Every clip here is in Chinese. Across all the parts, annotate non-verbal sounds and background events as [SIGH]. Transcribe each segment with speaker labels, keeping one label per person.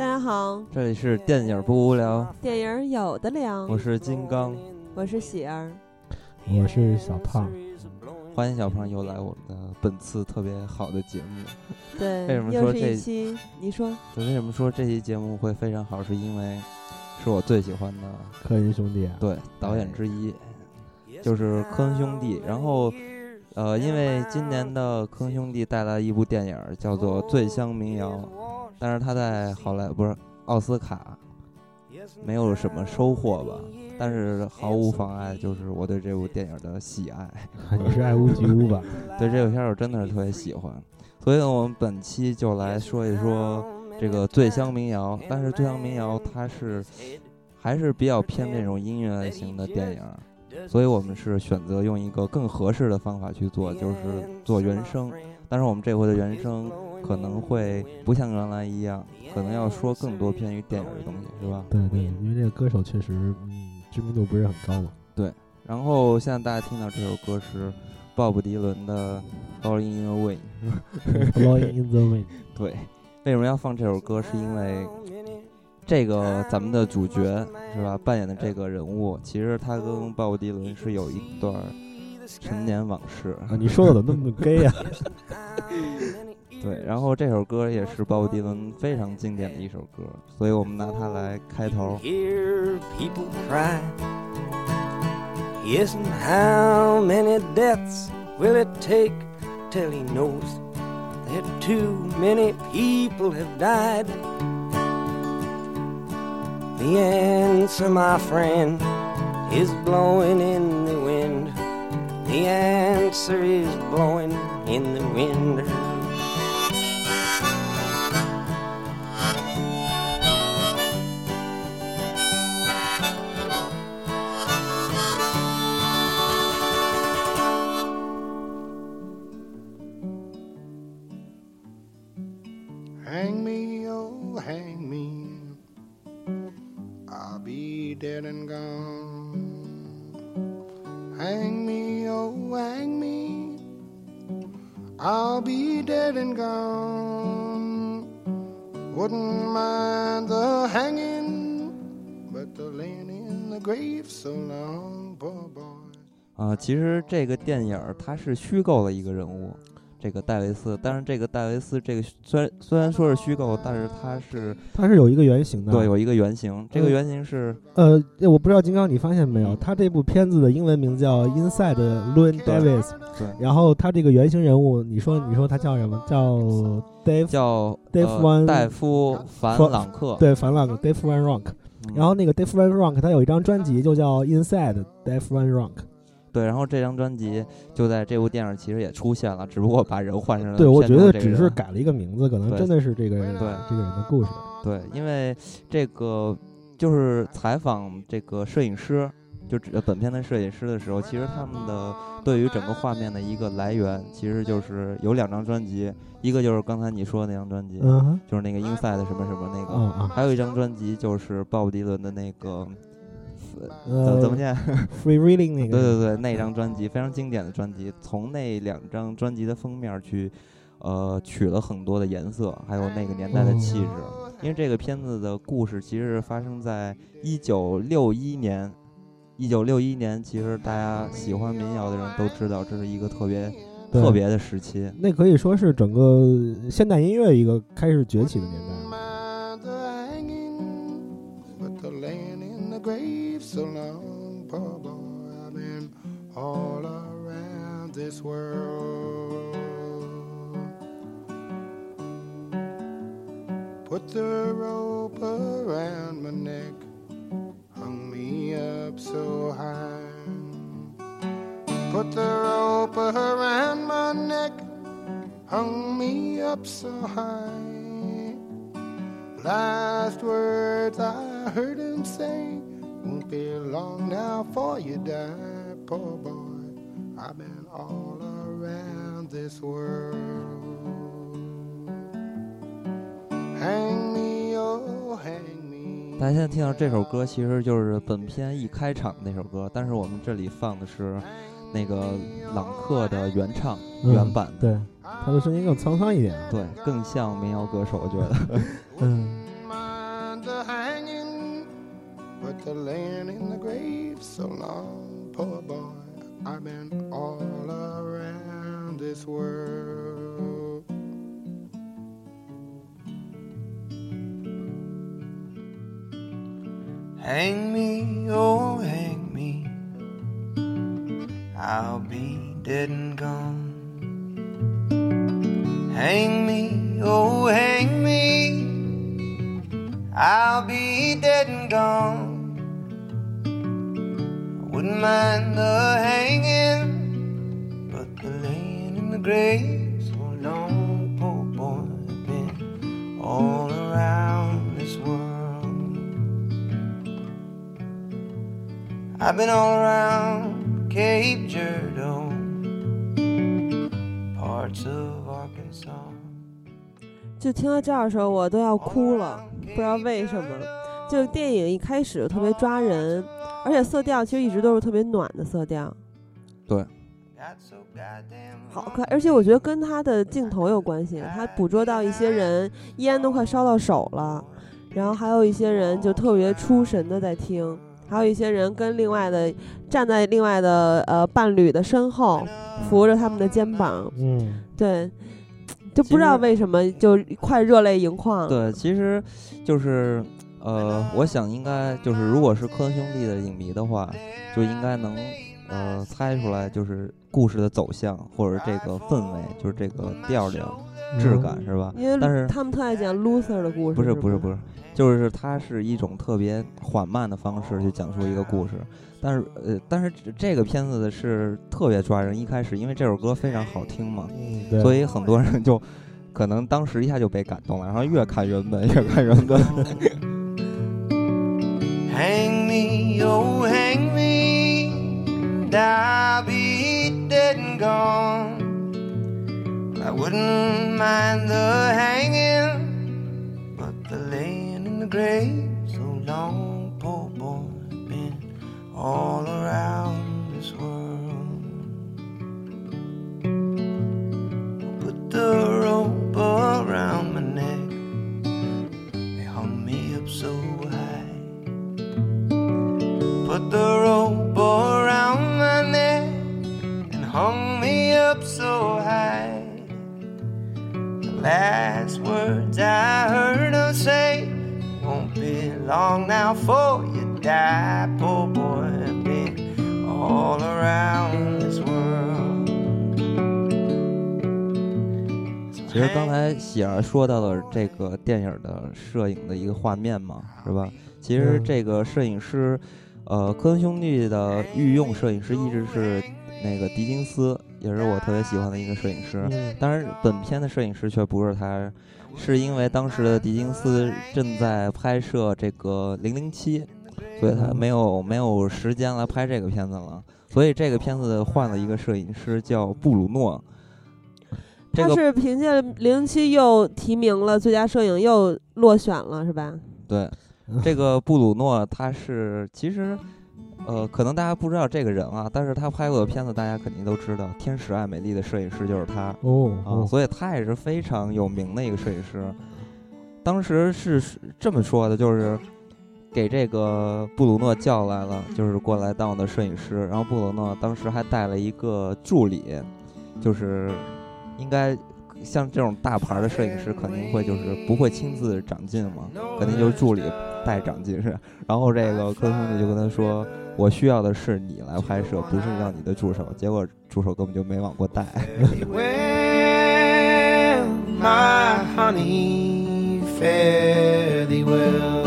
Speaker 1: 大家好，
Speaker 2: 这里是电影不无聊，
Speaker 1: 电影儿有的聊，
Speaker 2: 我是金刚，
Speaker 1: 我是喜儿，
Speaker 3: 我是小胖，
Speaker 2: 欢迎小胖又来我们的本次特别好的节目。
Speaker 1: 对，
Speaker 2: 为什么说这
Speaker 1: 一期，你说。
Speaker 2: 对为什么说这期节目会非常好？是因为是我最喜欢的
Speaker 3: 科恩兄弟啊，
Speaker 2: 对导演之一，就是科恩兄弟。然后呃，因为今年的科恩兄弟带来一部电影叫做《醉乡民谣》，但是他在好莱不是奥斯卡没有什么收获吧，但是毫无妨碍，就是我对这部电影的喜爱。[LAUGHS]
Speaker 3: 你是爱屋及乌吧？
Speaker 2: 对这部片儿我真的是特别喜欢，所以呢，我们本期就来说一说这个醉乡民谣。但是醉乡民谣它是还是比较偏那种音乐类型的电影，所以我们是选择用一个更合适的方法去做，就是做原声。但是我们这回的原声可能会不像原来一样，可能要说更多偏于电影的东西，是吧？
Speaker 3: 对对，因为这个歌手确实，嗯，知名度不是很高嘛。
Speaker 2: 对然后现在大家听到这首歌是鲍勃迪伦的《All in the Wind》。[LAUGHS] [LAUGHS]
Speaker 3: Blowing in the wind，[LAUGHS]
Speaker 2: 对，为什么要放这首歌？是因为这个咱们的主角是吧，扮演的这个人物，其实他跟鲍勃迪伦是有一段陈年往事。
Speaker 3: 啊，你说的怎么那么 gay 啊？
Speaker 2: 对，然后这首歌也是鲍勃迪伦非常经典的一首歌，所以我们拿它来开头。
Speaker 4: Hear people cry. Yes, and how many deaths will it take till he knows that too many people have died? The answer, my friend, is blowing in the wind. The answer is blowing in the wind.
Speaker 2: 啊、其实这个电影它是虚构的一个人物，这个戴维斯。但是这个戴维斯这个虽然虽然说是虚构，但是他是
Speaker 3: 它是有一个原型的。
Speaker 2: 对，有一个原型，这个
Speaker 3: 嗯
Speaker 2: 原型是
Speaker 3: 呃，我不知道金刚你发现没有，
Speaker 2: 嗯
Speaker 3: 他这部片子的英文名叫《Inside Llewyn
Speaker 2: 对
Speaker 3: Davis》，
Speaker 2: 对
Speaker 3: 然后他这个原型人物，你说你说他叫什么？叫 Dave
Speaker 2: 叫
Speaker 3: Dave
Speaker 2: 呃
Speaker 3: Van-
Speaker 2: 戴夫凡朗克，
Speaker 3: 对凡朗克 Dave Van Ronk，
Speaker 2: 嗯
Speaker 3: 然后那个 Dave Van Ronk 他有一张专辑就叫《Inside Dave Van Ronk》。
Speaker 2: 对，然后这张专辑就在这部电影其实也出现了，只不过把人换成了
Speaker 3: 对，我觉得只是改了一个名字，可能真的是这个人
Speaker 2: 对
Speaker 3: 这个人的故事。
Speaker 2: 对，因为这个就是采访这个摄影师，就指本片的摄影师的时候，其实他们的对于整个画面的一个来源，其实就是有两张专辑，一个就是刚才你说的那张专辑，
Speaker 3: 嗯，
Speaker 2: 就是那个 Inside 什么什么那个，还有一张专辑就是鲍勃迪伦的那个。怎
Speaker 3: 呃，
Speaker 2: 怎么念？[LAUGHS]
Speaker 3: Free Reading 那个？
Speaker 2: 对对对，[LAUGHS] 那张专辑非常经典的专辑，从那两张专辑的封面去，呃，取了很多的颜色，还有那个年代的气质。因为这个片子的故事其实是发生在一九六一年，一九六一年，其实大家喜欢民谣的人都知道，这是一个特别特别的时期。
Speaker 3: 那可以说是整个现代音乐一个开始崛起的年代。
Speaker 5: mind the hanging, but the laying in the grave so long, poor boy. I've been all around this world. Put the rope around my neck, up so high. Put the rope around my neck, hung me up so high. Last words I heard him say Won't be long now for you die, poor boy. I've been all around this world. Hang
Speaker 2: 大家现在听到这首歌，其实就是本片一开场那首歌，但是我们这里放的是那个朗克的原唱、
Speaker 3: 嗯
Speaker 2: 原版的，
Speaker 3: 对，他的声音更沧桑一点。
Speaker 2: 对，更像民谣歌手，我觉得。[LAUGHS]
Speaker 3: 嗯，
Speaker 4: Hang me, oh, hang me. I'll be dead and gone. Hang me, oh, hang me. I'll be dead and gone. I wouldn't mind the hanging, but the laying in the grave so oh, long, poor boy, been all I've been all around Cape Girardeau, parts of Arkansas.
Speaker 1: 就听到这儿的时候，我都要哭了，不知道为什么。就电影一开始特别抓人，而且色调其实一直都是特别暖的色调
Speaker 4: goddamn
Speaker 1: 好看。而且我觉得跟他的镜头有关系，他捕捉到一些人烟都快烧到手了，然后还有一些人就特别出神的在听，还有一些人跟另外的站在另外的呃伴侣的身后，扶着他们的肩膀，
Speaker 3: 嗯，
Speaker 1: 对，就不知道为什么就快热泪盈眶了。
Speaker 2: 对，其实就是呃，我想应该就是，如果是科恩兄弟的影迷的话，就应该能呃猜出来，就是故事的走向或者这个氛围，就是这个调调、质感，是吧？
Speaker 1: 因为
Speaker 2: 但是
Speaker 1: 他们特爱讲 loser 的故事，
Speaker 2: 不是不是
Speaker 1: 是
Speaker 2: 不是，就是它是一种特别缓慢的方式去讲述一个故事，但是呃，但是这这个片子的是特别抓人。一开始因为这首歌非常好听嘛，
Speaker 3: 嗯，
Speaker 2: 所以很多人就可能当时一下就被感动了，然后越看原本，越看原本。[LAUGHS]
Speaker 4: Hang me, oh, hang me, I'll be dead and gone. I wouldn't mind the hanging, but the laying in the grave so long, poor boy, been all around
Speaker 2: 其实刚才喜儿说到了这个电影的摄影的一个画面嘛，是吧？其实
Speaker 3: 嗯
Speaker 2: 这个摄影师，呃，科恩兄弟的御用摄影师一直是那个狄金斯，也是我特别喜欢的一个摄影师。
Speaker 3: 嗯
Speaker 2: 当然，本片的摄影师却不是他，是因为当时的狄金斯正在拍摄这个《零零七》，所以他没有没有时间来拍这个片子了。所以这个片子换了一个摄影师，叫布鲁诺。这个
Speaker 1: 他是凭借零零七又提名了最佳摄影，又落选了，是吧？
Speaker 2: 对，这个 [LAUGHS] 布鲁诺他是其实，呃，可能大家不知道这个人啊，但是他拍过的片子大家肯定都知道，《天使爱美丽》的摄影师就是他。
Speaker 3: 哦
Speaker 2: 啊，
Speaker 3: 哦，
Speaker 2: 所以他也是非常有名的一个摄影师。当时是这么说的，就是给这个布鲁诺叫来了，就是过来当我的摄影师。然后布鲁诺当时还带了一个助理，就是应该像这种大牌的摄影师肯定会就是不会亲自长进嘛，肯定就是助理带长进是。然后这个科恩兄弟就跟他说：“我需要的是你来拍摄，不是让你的助手。”结果助手根本就没往过带。[LAUGHS]
Speaker 4: Well, my honey, fare thee well.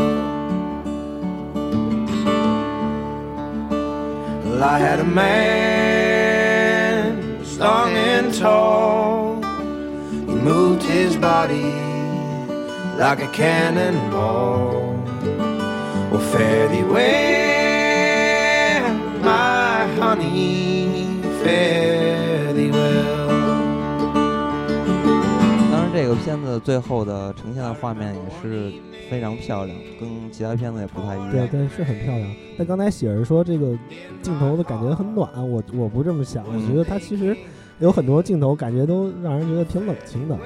Speaker 4: Well, I had a man, strong and tall. He moved his body like a cannonball. Well, fare thee well, my honey, fare
Speaker 2: 个片子最后的呈现的画面也是非常漂亮，跟其他片子也不太一样。
Speaker 3: 对对，是很漂亮。但刚才喜儿说这个镜头的感觉很暖，我我不这么想，我
Speaker 2: 嗯
Speaker 3: 觉得它其实有很多镜头感觉都让人觉得挺冷清的。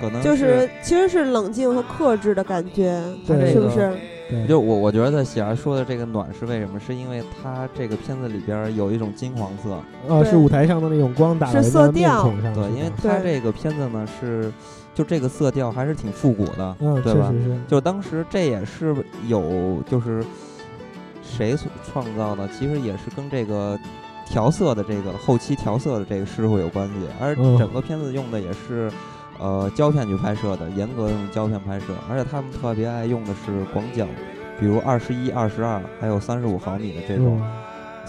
Speaker 2: 可能
Speaker 1: 就是其实是冷静和克制的感觉，
Speaker 3: 对
Speaker 1: 是不是？
Speaker 3: 对，
Speaker 2: 就我我觉得喜儿说的这个暖是为什么？是因为它这个片子里边有一种金黄色，
Speaker 3: 呃，是舞台上的那种光打在
Speaker 1: 是
Speaker 3: 人的面
Speaker 1: 色调
Speaker 3: 孔上，
Speaker 2: 对，因为它这个片子呢是，就这个色调还是挺复古的，
Speaker 3: 嗯，
Speaker 2: 对吧？就当时这也是有就是谁所创造的，其实也是跟这个调色的这个后期调色的这个师傅有关系，而
Speaker 3: 嗯
Speaker 2: 整个片子用的也是。呃，胶片去拍摄的，严格用胶片拍摄，而且他们特别爱用的是广角，比如二十一、二十二，还有三十五毫米的这种，
Speaker 3: 嗯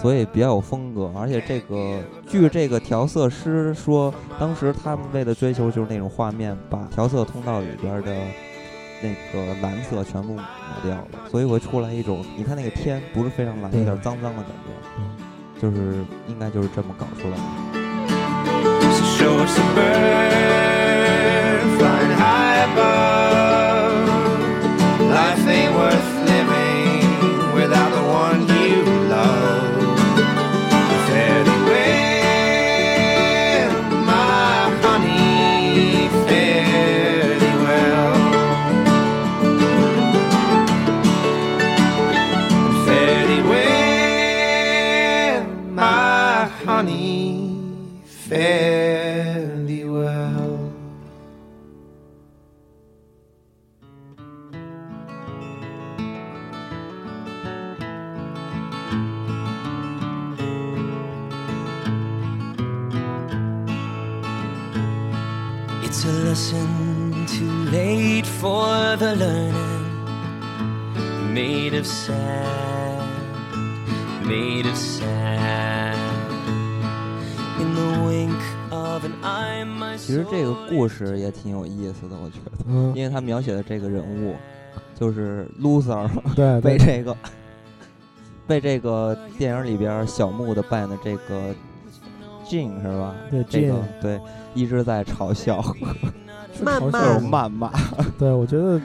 Speaker 2: 所以比较有风格。而且这个，据这个调色师说，当时他们为了追求就是那种画面，把调色通道里边的那个蓝色全部抹掉了，所以会出来一种，你看那个天不是非常蓝，有点脏脏的感觉，就是应该就是这么搞出来的。
Speaker 4: Of sand, made of sand. In the wink of an eye, my
Speaker 2: 其实这个故事也挺有意思的，我觉得，
Speaker 3: 嗯，
Speaker 2: 因为他描写的这个人物就是 loser [LAUGHS]
Speaker 3: 对对，
Speaker 2: 被这个被这个电影里边小木的扮演的这个 Jin 是吧？
Speaker 3: 对
Speaker 2: 这个
Speaker 3: Jin
Speaker 2: 对一直在嘲笑，
Speaker 1: 慢 [LAUGHS] 慢
Speaker 3: 是嘲笑
Speaker 2: 就是谩骂。
Speaker 3: 对，我觉得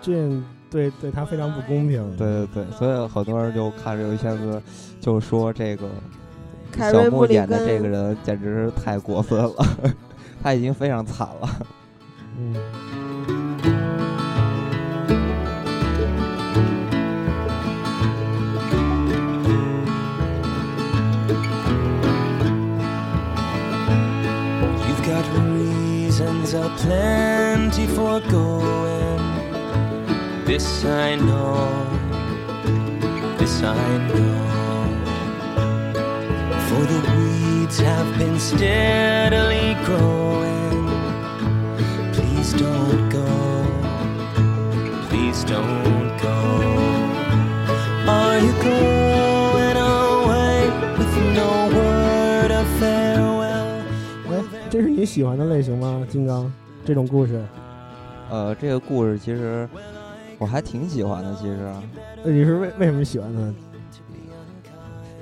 Speaker 3: 这样对对他非常不公平。
Speaker 2: 对对对，所以很多人就看这个片子，就说这个小木演的这个人简直是太过分了，[LAUGHS] 他已经非常惨了。
Speaker 3: 嗯
Speaker 4: ，You've got reasons aplenty for going. This I know, this I know. For the weeds have been steadily growing. Please don't go, please don't go. Are you going away with no word of farewell?
Speaker 3: 哎，这是你喜欢的类型吗？金刚这种故事，
Speaker 2: 呃，这个故事其实 [LAUGHS] 我还挺喜欢的，其实。
Speaker 3: 呃你是为为什么喜欢他？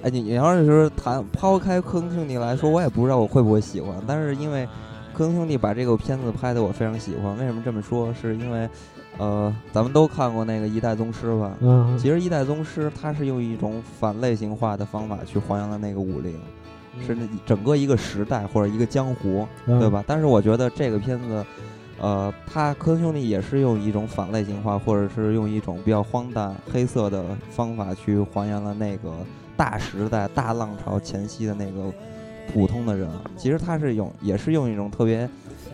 Speaker 2: 哎，你你要是说谈抛开科恩兄弟来说，我也不知道我会不会喜欢，但是因为科恩兄弟把这个片子拍的我非常喜欢。为什么这么说？是因为，呃，咱们都看过那个《一代宗师》吧？
Speaker 3: 嗯，
Speaker 2: 其实《一代宗师》它是用一种反类型化的方法去还原了那个武林，是那整个一个时代或者一个江湖，
Speaker 3: 嗯
Speaker 2: 对吧？但是我觉得这个片子，呃，他科恩兄弟也是用一种反类型化，或者是用一种比较荒诞、黑色的方法去还原了那个大时代、大浪潮前夕的那个普通的人。其实他是用，也是用一种特别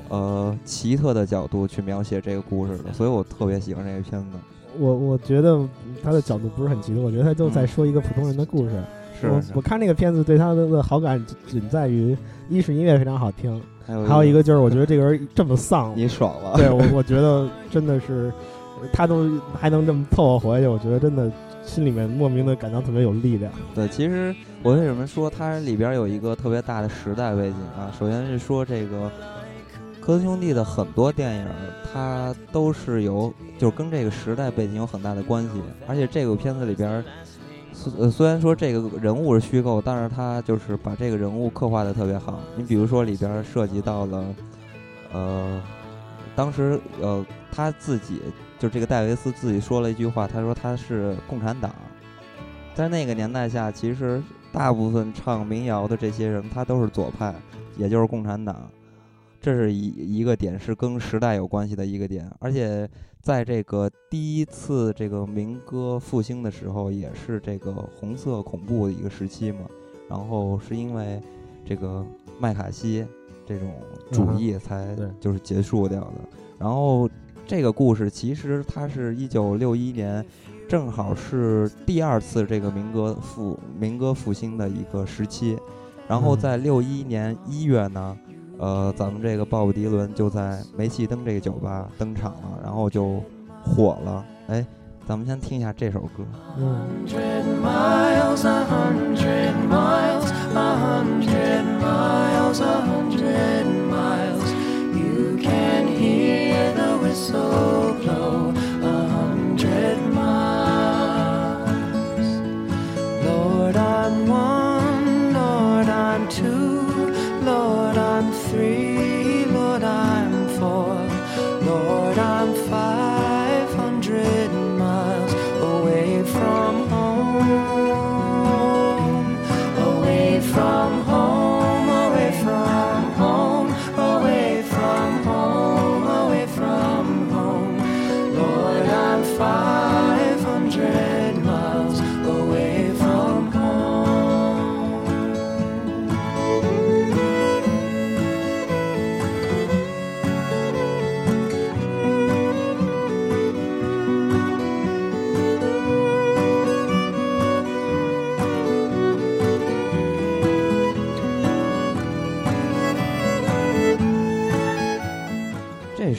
Speaker 2: 呃奇特的角度去描写这个故事的，所以我特别喜欢这个片子。
Speaker 3: 我我觉得他的角度不是很奇特，我觉得他就在说一个普通人的故事。
Speaker 2: 是是
Speaker 3: 我我看那个片子对他的的好感仅在于，一是音乐非常好听，
Speaker 2: 还有
Speaker 3: 还有一个就是我觉得这个人这么丧，
Speaker 2: 你爽了，
Speaker 3: 对我我觉得真的是，他都还能这么凑合活下去，我觉得真的心里面莫名的感到特别有力量。
Speaker 2: 对，其实我为什么说它里边有一个特别大的时代背景啊？首先是说这个科恩兄弟的很多电影，它都是有就是跟这个时代背景有很大的关系，而且这个片子里边呃，虽然说这个人物是虚构，但是他就是把这个人物刻画的特别好。你比如说里边涉及到了，呃，当时呃他自己就这个戴维斯自己说了一句话，他说他是共产党。在那个年代下，其实大部分唱民谣的这些人，他都是左派，也就是共产党。这是一一个点，是跟时代有关系的一个点，而且在这个第一次这个民歌复兴的时候，也是这个红色恐怖的一个时期嘛。然后是因为这个麦卡锡这种主义才就是结束掉的。然后这个故事其实它是一九六一年，正好是第二次这个民歌复民歌复兴的一个时期。然后
Speaker 3: 嗯
Speaker 2: 在六一年一月呢。呃，咱们这个鲍勃迪伦就在煤气灯这个酒吧登场了，然后就火了。哎，咱们先听一下这首歌。
Speaker 3: 嗯，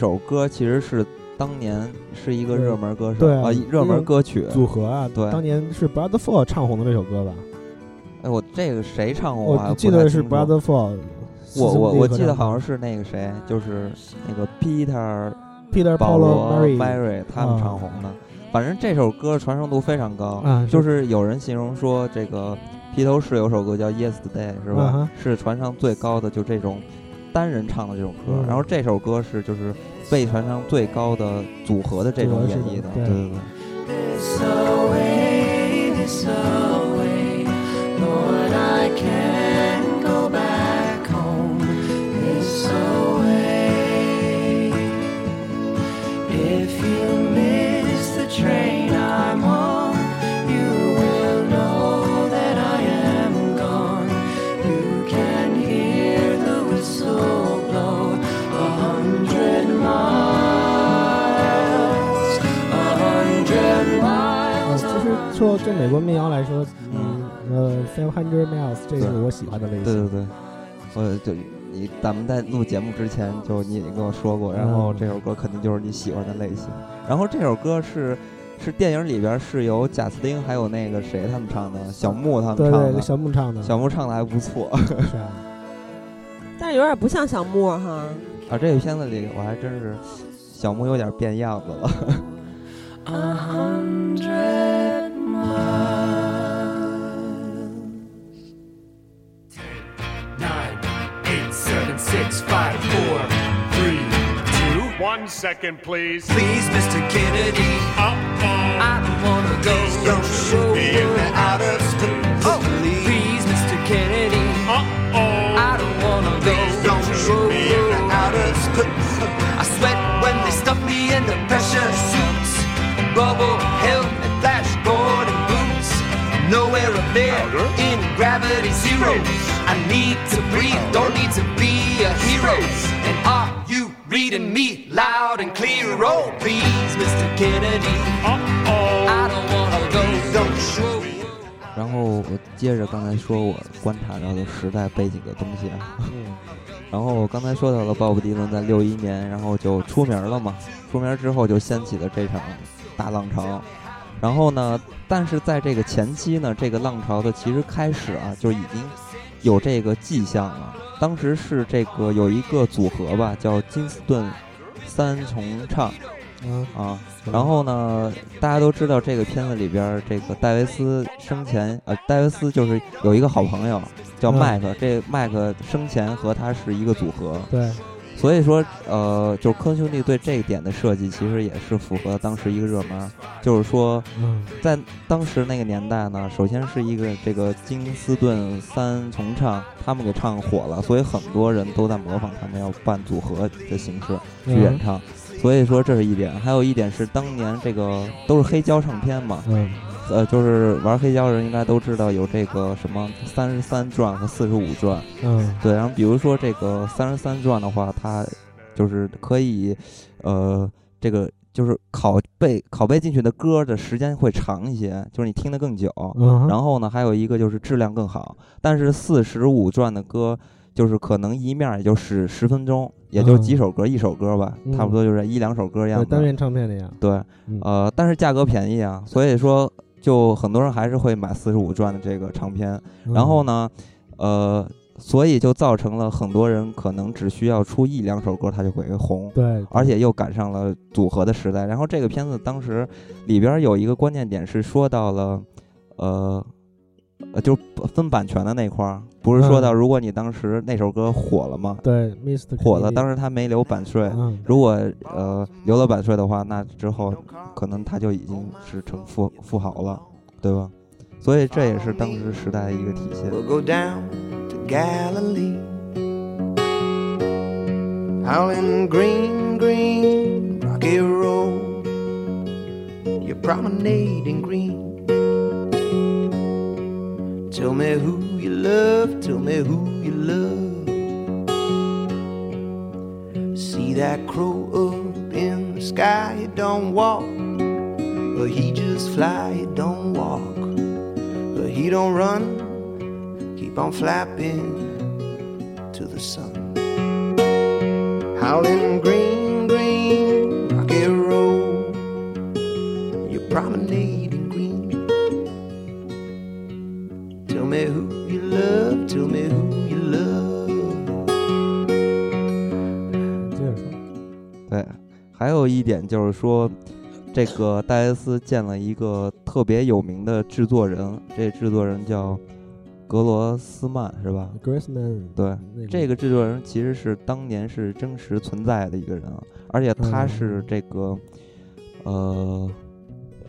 Speaker 2: 首歌其实是当年是一个热门歌手，
Speaker 3: 对啊
Speaker 2: 热门歌曲。
Speaker 3: 组合啊，
Speaker 2: 对
Speaker 3: 当年是 Brother Four 唱红的这首歌吧？
Speaker 2: 哎，我这个谁唱红？还
Speaker 3: 我记得是 Brother Four。
Speaker 2: 我我我记得好像是那个谁，就是那个 Peter
Speaker 3: Peter
Speaker 2: 保罗 Mary 他们
Speaker 3: 啊
Speaker 2: 唱红的。反正这首歌传唱度非常高，
Speaker 3: 啊
Speaker 2: 就是有人形容说这个披头士有首歌叫 Yesterday 是吧？
Speaker 3: 啊
Speaker 2: 是传唱最高的，就这种单人唱的这种歌。
Speaker 3: 嗯
Speaker 2: 然后这首歌是就是被传唱最高的组合的这种演绎的，
Speaker 3: 对
Speaker 2: 对对
Speaker 3: 说就美国民谣来说，嗯呃，Five Hundred Miles 这个是我喜欢的类型。
Speaker 2: 对对对，我就你咱们在录节目之前就你也跟我说过，然后
Speaker 3: 嗯
Speaker 2: 这首歌肯定就是你喜欢的类型。然后这首歌是是电影里边是由贾斯汀还有那个谁他们唱的，小木他们
Speaker 3: 对对，
Speaker 2: 唱的，
Speaker 3: 小木唱的，
Speaker 2: 小木唱的还不错。[LAUGHS]
Speaker 3: 是啊，
Speaker 1: 但是有点不像小木哈。
Speaker 2: 啊，这个片子里我还真是小木有点变样子了。
Speaker 6: One second, please.
Speaker 4: Please, Mr. Oh, Kennedy,
Speaker 6: Uh-oh.
Speaker 4: I don't wanna go.
Speaker 5: Don't shoot me in the outer space.
Speaker 4: Oh, please, Mr. Kennedy,
Speaker 6: Uh-oh.
Speaker 4: I don't wanna go.
Speaker 5: Don't shoot me in the outer space.
Speaker 4: I sweat when they stuff me in the pressure suits. Bubble helmet, flashboard, and boots. Nowhere up there in gravity zero. I need to breathe, don't need to be a hero. And you reading me loud and clear? Oh, please, Mr. Kennedy,
Speaker 6: Uh-oh.
Speaker 4: I don't wanna go.
Speaker 5: Don't shoot me.
Speaker 2: 然后我接着刚才说我观察到的时代背景的东西啊，
Speaker 3: 嗯，
Speaker 2: 然后我刚才说到了鲍勃迪伦在六一年，然后就出名了嘛，出名之后就掀起了这场大浪潮。然后呢，但是在这个前期呢，这个浪潮的其实开始啊，就已经有这个迹象了。当时是这个有一个组合吧，叫金斯顿三重唱
Speaker 3: 嗯
Speaker 2: 啊。然后呢，大家都知道这个片子里边，这个戴维斯生前呃，戴维斯就是有一个好朋友叫
Speaker 3: 嗯
Speaker 2: 麦克，这麦克生前和他是一个组合，
Speaker 3: 对，
Speaker 2: 所以说呃，就是科恩兄弟对这一点的设计，其实也是符合当时一个热门，就是说
Speaker 3: 嗯。
Speaker 2: 在当时那个年代呢，首先是一个这个金斯顿三重唱，他们给唱火了，所以很多人都在模仿他们要办组合的形式去演唱。所以说这是一点，还有一点是当年这个都是黑胶唱片嘛，
Speaker 3: 嗯
Speaker 2: 呃，就是玩黑胶的人应该都知道有这个什么三十三转和四十五转，
Speaker 3: 嗯
Speaker 2: 对，然后比如说这个三十三转的话，它就是可以，呃，这个就是拷贝拷贝进去的歌的时间会长一些，就是你听得更久。
Speaker 3: 嗯，
Speaker 2: 然后呢，还有一个就是质量更好。但是四十五转的歌，就是可能一面儿也就十十分钟，也就几
Speaker 3: 嗯
Speaker 2: 首歌，一首歌吧，差不多就是一两首歌样子。
Speaker 3: 对单面唱片那样，
Speaker 2: 对，
Speaker 3: 嗯
Speaker 2: 呃，但是价格便宜啊，所以说就很多人还是会买四十五转的这个唱片。然后呢，呃，所以就造成了很多人可能只需要出一两首歌，他就会红。
Speaker 3: 对，
Speaker 2: 而且又赶上了组合的时代。然后这个片子当时里边有一个关键点是说到了，呃，呃，就分版权的那块儿，不是说到
Speaker 3: 嗯
Speaker 2: 如果你当时那首歌火了吗？
Speaker 3: 对，Mr.
Speaker 2: 火了，当
Speaker 3: 时
Speaker 2: 时他没留版税。
Speaker 3: 嗯
Speaker 2: 如果呃留了版税的话，那之后可能他就已经是成富富豪了，对吧？所以这也是当时时代的一个体现。
Speaker 4: We'll go down to Galilee. Howling green, green, rocky road. You're promenading green. Tell me who you love, tell me who you love. See that crow up in the sky, he don't walk, but he just fly, he don't walk, but he don't run keep on flapping to the sun. Howling green, green,
Speaker 2: 点就是说，这个戴维斯见了一个特别有名的制作人，这制作人叫格罗斯曼，是吧？对，
Speaker 3: 那
Speaker 2: 这个制作人其实是当年是真实存在的一个人啊，而且他
Speaker 3: 嗯。
Speaker 2: 是这个，呃，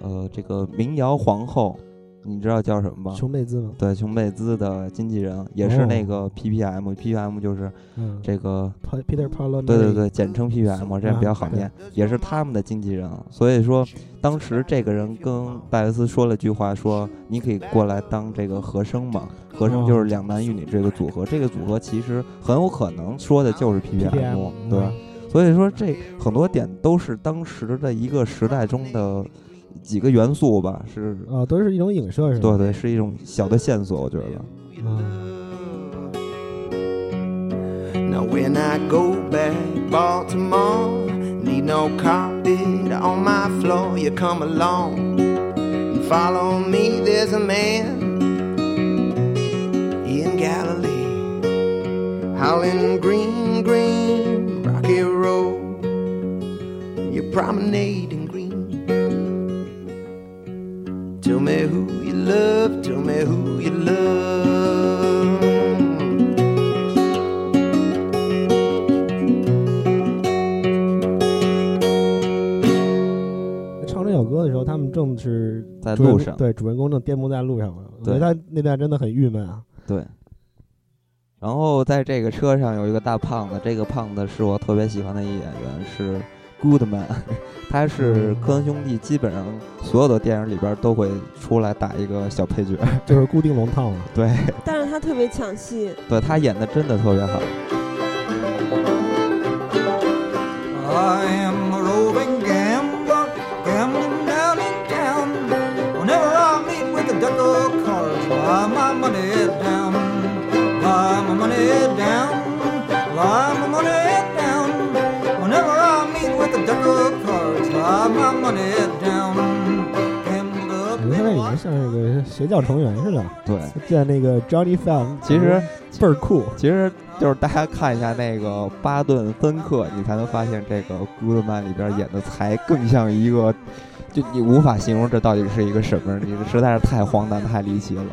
Speaker 2: 呃，这个民谣皇后，你知道叫什么吗？
Speaker 3: 琼贝兹吗，
Speaker 2: 对，琼贝兹的经纪人，也是那
Speaker 3: 哦
Speaker 2: 个 PPM，PPM 就是
Speaker 3: 嗯，
Speaker 2: 这个
Speaker 3: Pa- Peter Paul，
Speaker 2: 对对对，简称 PPM，这样比较好念，也是他们的经纪人。所以说，当时这个人跟戴维斯说了句话，说你可以过来当这个和声嘛。和声就是两男一女这个组合，这个组合其实很有可能说的就是
Speaker 3: PPM，PPM，
Speaker 2: 对。
Speaker 3: 嗯
Speaker 2: 所以说，这很多点都是当时的一个时代中的几个元素吧，是，
Speaker 3: 啊，都是一种影射是吧？
Speaker 2: 对对，是一种小的线索，我觉得。
Speaker 3: 嗯
Speaker 4: ，Now when I go back Baltimore, need no carpet on my floor. You come along and follow me. There's a man in Galilee, howling green, green, rocky road. You're promenading Tell me who you love, tell me who you love.
Speaker 3: 唱这首歌的时候，他们正是
Speaker 2: 在路上，
Speaker 3: 对，主人公正颠簸在路上
Speaker 2: 对
Speaker 3: 得他那段真的很郁闷啊。
Speaker 2: 对。然后在这个车上有一个大胖子，这个胖子是我特别喜欢的一演员，是 Goodman，他是
Speaker 3: 嗯
Speaker 2: 科恩兄弟基本上所有的电影里边都会出来打一个小配角，
Speaker 3: 就是固定龙套嘛。
Speaker 2: 对，
Speaker 1: 但是他特别抢戏，
Speaker 2: 对他演的真的特别好。
Speaker 7: I am a roving gambler, gambling down in town. Whenever I meet with a deck of cards, lie my money down, lie my money down, lie
Speaker 3: 他在
Speaker 7: in
Speaker 3: 里面像那个邪教成员似的。
Speaker 2: 对，
Speaker 3: 在那个 Johnny Fan，
Speaker 2: 其实
Speaker 3: 倍儿酷。
Speaker 2: 其实就是大家看一下那个巴顿芬克，你才能发现这个 Goodman 里边演的才更像一个，就你无法形容这到底是一个什么，你实在是太荒诞、太离奇了。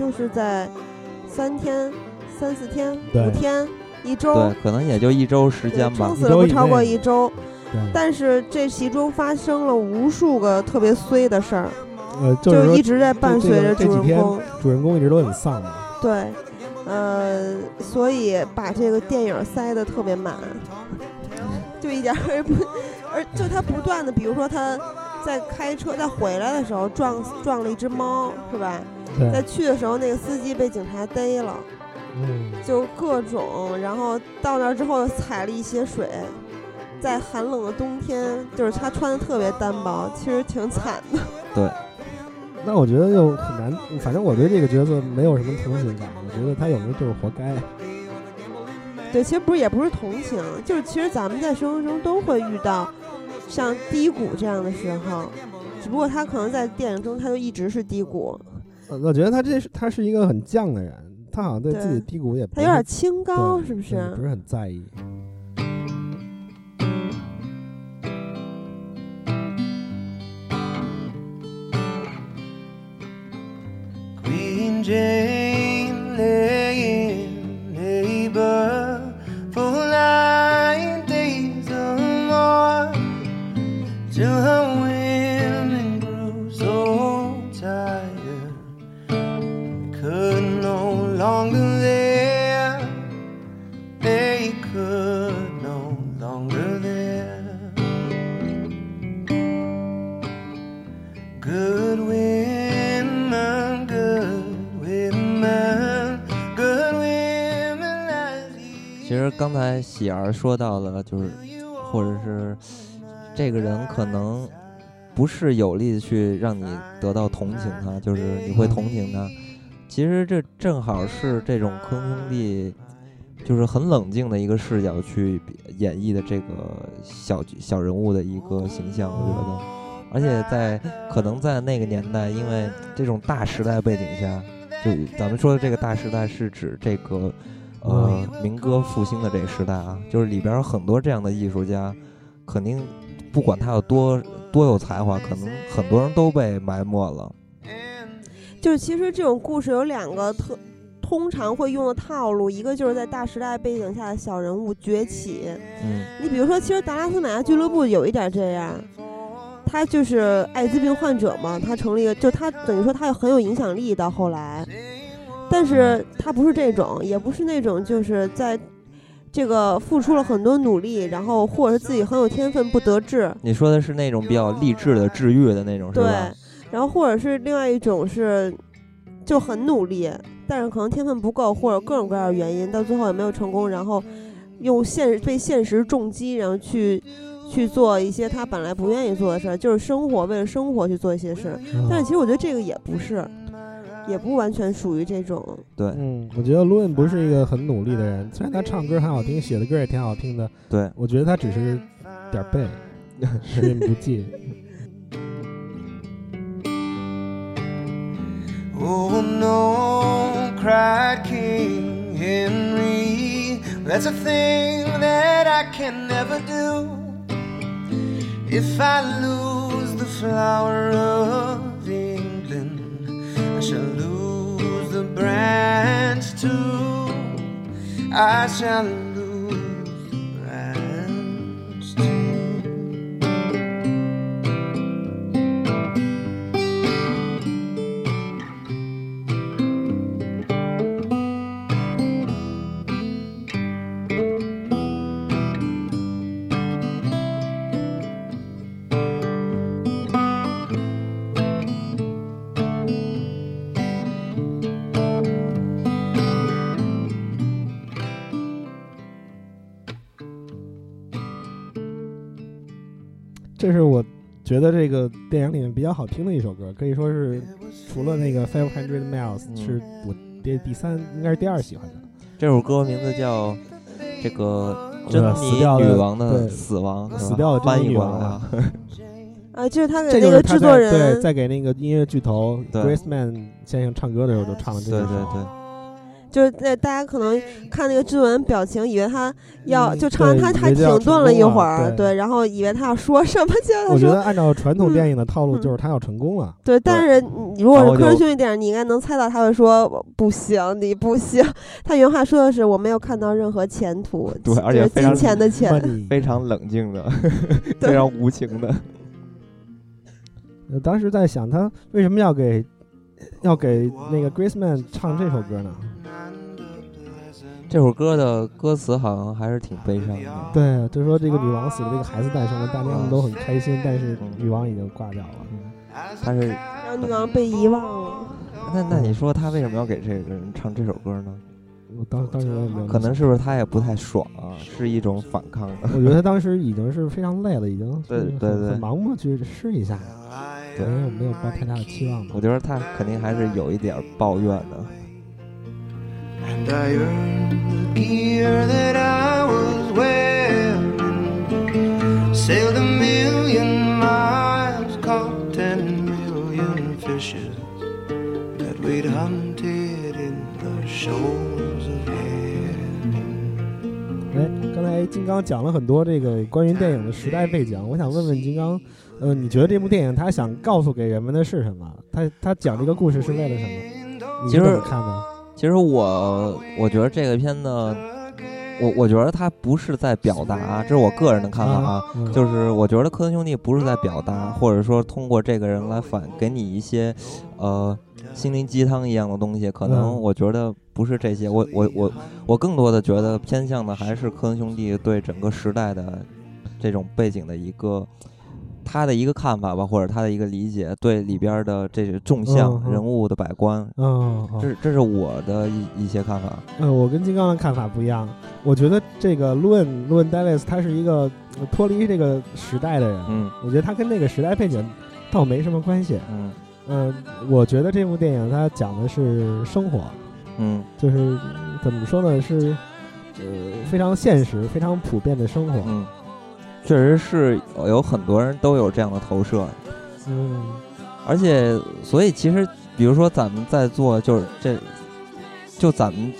Speaker 1: 就是在三天、三四天、五天、一周
Speaker 2: 对，，可能也就一周时间吧
Speaker 1: 撑。死了不超过一周。
Speaker 3: 对，
Speaker 1: 但是这其中发生了无数个特别衰的事儿，
Speaker 3: 呃，就
Speaker 1: 一直在伴随着
Speaker 3: 这几天
Speaker 1: 主人公。
Speaker 3: 主人公一直都很丧嘛。
Speaker 1: 对，呃，所以把这个电影塞得特别满，就一点儿也不，而就他不断的，比如说他在开车，在回来的时候撞撞了一只猫，是吧？在，去的时候，那个司机被警察逮了，
Speaker 3: 嗯，
Speaker 1: 就各种，然后到那儿之后踩了一些水，在寒冷的冬天，就是他穿的特别单薄，其实挺惨的。[LAUGHS]
Speaker 3: 对那我觉得就很难，反正我对这个角色没有什么同情感，我觉得他有时候就是活该。
Speaker 1: 对，其实不是，也不是同情，就是其实咱们在生活中都会遇到像低谷这样的时候，只不过他可能在电影中他就一直是低谷，
Speaker 3: 呃我觉得他这是他是一个很犟的人，他好像对
Speaker 1: 对
Speaker 3: 自己低谷也
Speaker 1: 他有点清高，是不是？
Speaker 3: 对不是很在意。
Speaker 4: Queen Jane
Speaker 2: 刚才喜儿说到了，就是或者是这个人可能不是有力的去让你得到同情他，就是你会同情他。其实这正好是这种坑兄弟，就是很冷静的一个视角去演绎的这个小小人物的一个形象，我觉得。而且在可能在那个年代，因为这种大时代背景下，就咱们说的这个大时代是指这个呃民歌复兴的这个时代啊，就是里边有很多这样的艺术家，肯定不管他有多多有才华，可能很多人都被埋没了。
Speaker 1: 就是其实这种故事有两个特通常会用的套路，一个就是在大时代背景下的小人物崛起。
Speaker 2: 嗯，
Speaker 1: 你比如说，其实达拉斯买家俱乐部有一点这样，他就是艾滋病患者嘛，他成立一个，就他等于说他很有影响力到后来，但是他不是这种，也不是那种就是在这个付出了很多努力，然后或者是自己很有天分不得志，
Speaker 2: 你说的是那种比较励志的、治愈的那种，是
Speaker 1: 对
Speaker 2: 吧？，
Speaker 1: 然后或者是另外一种是就很努力，但是可能天分不够，或者各种各样的原因，到最后也没有成功，然后用现被现实重击，然后去去做一些他本来不愿意做的事儿，就是生活为了生活去做一些事。但是其实我觉得这个也不是，也不完全属于这种。
Speaker 2: 对
Speaker 3: 嗯，我觉得卢恩不是一个很努力的人，虽然他唱歌很好听，写的歌也挺好听的，
Speaker 2: 对，
Speaker 3: 我觉得他只是点背，时运不济。
Speaker 4: Oh no, cried King Henry. That's a thing that I can never do. If I lose the flower. I shall lose the branch too. I shall
Speaker 3: 觉得这个电影里面比较好听的一首歌，可以说是除了那个 Five Hundred Miles
Speaker 2: 嗯
Speaker 3: 是我第第三，应该是第二喜欢的。
Speaker 2: 这首歌名字叫这个
Speaker 3: 呃
Speaker 2: 珍妮
Speaker 3: 死掉的
Speaker 2: 女王的
Speaker 3: 对
Speaker 2: 死亡，
Speaker 3: 死掉的珍妮
Speaker 2: 翻译
Speaker 3: 女王
Speaker 2: 过来啊。[LAUGHS]
Speaker 1: 啊，就是他给
Speaker 3: 这就是他
Speaker 1: 那个制作
Speaker 3: 人对，在给那个音乐巨头 Grace Man 先生唱歌的时候就唱了这
Speaker 2: 对
Speaker 3: 首歌。
Speaker 2: 对对，
Speaker 1: 就是那大家可能看那个志文表情，以为他要
Speaker 3: 嗯
Speaker 1: 就唱完他
Speaker 3: 对以
Speaker 1: 还
Speaker 3: 为就要成
Speaker 1: 停顿了一会儿，
Speaker 3: 对
Speaker 1: 对，然后以为他要说什么，结果他说
Speaker 3: 我觉得按照传统
Speaker 1: 嗯
Speaker 3: 电影的套路，
Speaker 1: 嗯
Speaker 3: 就是他要成功了。
Speaker 1: 对，但是如果是科恩
Speaker 2: 然后就
Speaker 1: 兄弟电影，你应该能猜到他会说不行，你不行。[LAUGHS] 他原话说的是我没有看到任何前途，[LAUGHS]
Speaker 2: 对而且非常
Speaker 1: 是金钱的钱。[LAUGHS]
Speaker 2: 非常冷静的，非常无情的。
Speaker 3: 呃当时在想，他为什么要给要给那个 Grace Man 唱这首歌呢？
Speaker 2: 这首歌的歌词好像还是挺悲伤的。
Speaker 3: 对，就说这个女王死了，这个孩子诞生了，大家们都很开心，但是女王已经挂掉了。
Speaker 2: 但是
Speaker 1: 让女王被遗忘了。
Speaker 2: 那那你说他为什么要给这个人唱这首歌呢？
Speaker 3: 我当当时我也没有
Speaker 2: 可能是不是他也不太爽啊，是一种反抗的。
Speaker 3: 我觉得他当时已经是非常累了，已经 [LAUGHS]
Speaker 2: 对对对
Speaker 3: 很盲目去试一下，
Speaker 2: 对
Speaker 3: 没有没有抱太大的期望吧
Speaker 2: 我。觉得他肯定还是有一点抱怨的。
Speaker 4: And I earned the gear that I was wearing. Sailed a million miles, caught ten million fishes that we'd hunted in the shoals of heaven.
Speaker 3: 哎，刚才金刚讲了很多这个关于电影的时代背景，我想问问金刚，呃，你觉得这部电影他想告诉给人们的是什么？他他讲这个故事是为了什么？你
Speaker 2: 其实
Speaker 3: 是怎么看的？
Speaker 2: 其实我我觉得这个片子，我我觉得他不是在表达，这是我个人的看法啊。
Speaker 3: 嗯
Speaker 2: 就是我觉得科恩兄弟不是在表达，或者说通过这个人来反给你一些，呃，心灵鸡汤一样的东西。可能
Speaker 3: 嗯
Speaker 2: 我觉得不是这些，我我我我更多的觉得偏向的还是科恩兄弟对整个时代的这种背景的一个他的一个看法吧，或者他的一个理解，对里边的这些众相、
Speaker 3: 嗯嗯
Speaker 2: 人物的百观，
Speaker 3: 嗯，嗯
Speaker 2: 这这是我的一一些看法。
Speaker 3: 嗯，我跟金刚的看法不一样。我觉得这个 Luan Luan Davis 他是一个呃脱离这个时代的人，
Speaker 2: 嗯
Speaker 3: 我觉得他跟那个时代背景倒没什么关系。
Speaker 2: 嗯
Speaker 3: 嗯、我觉得这部电影它讲的是生活，
Speaker 2: 嗯
Speaker 3: 就是嗯怎么说呢，是呃非常现实、非常普遍的生活。
Speaker 2: 嗯，确实是有很多人都有这样的投射，
Speaker 3: 嗯
Speaker 2: 而且所以其实比如说咱们在做就是这，就咱们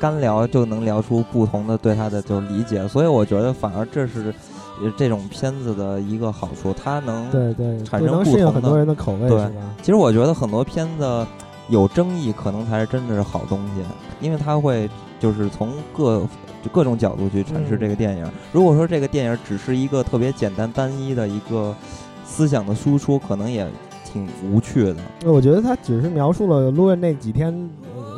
Speaker 2: 干聊就能聊出不同的对他的就是理解，所以我觉得反而这是呃这种片子的一个好处，它能
Speaker 3: 对对，
Speaker 2: 产生不同的
Speaker 3: 很多人的口味，
Speaker 2: 对
Speaker 3: 吧？
Speaker 2: 其实我觉得很多片子有争议，可能才是真的是好东西，因为它会就是从各就各种角度去阐释
Speaker 3: 嗯
Speaker 2: 这个电影。如果说这个电影只是一个特别简单单一的一个思想的输出，可能也挺无趣的。
Speaker 3: 呃我觉得他只是描述了 Luan 那几天，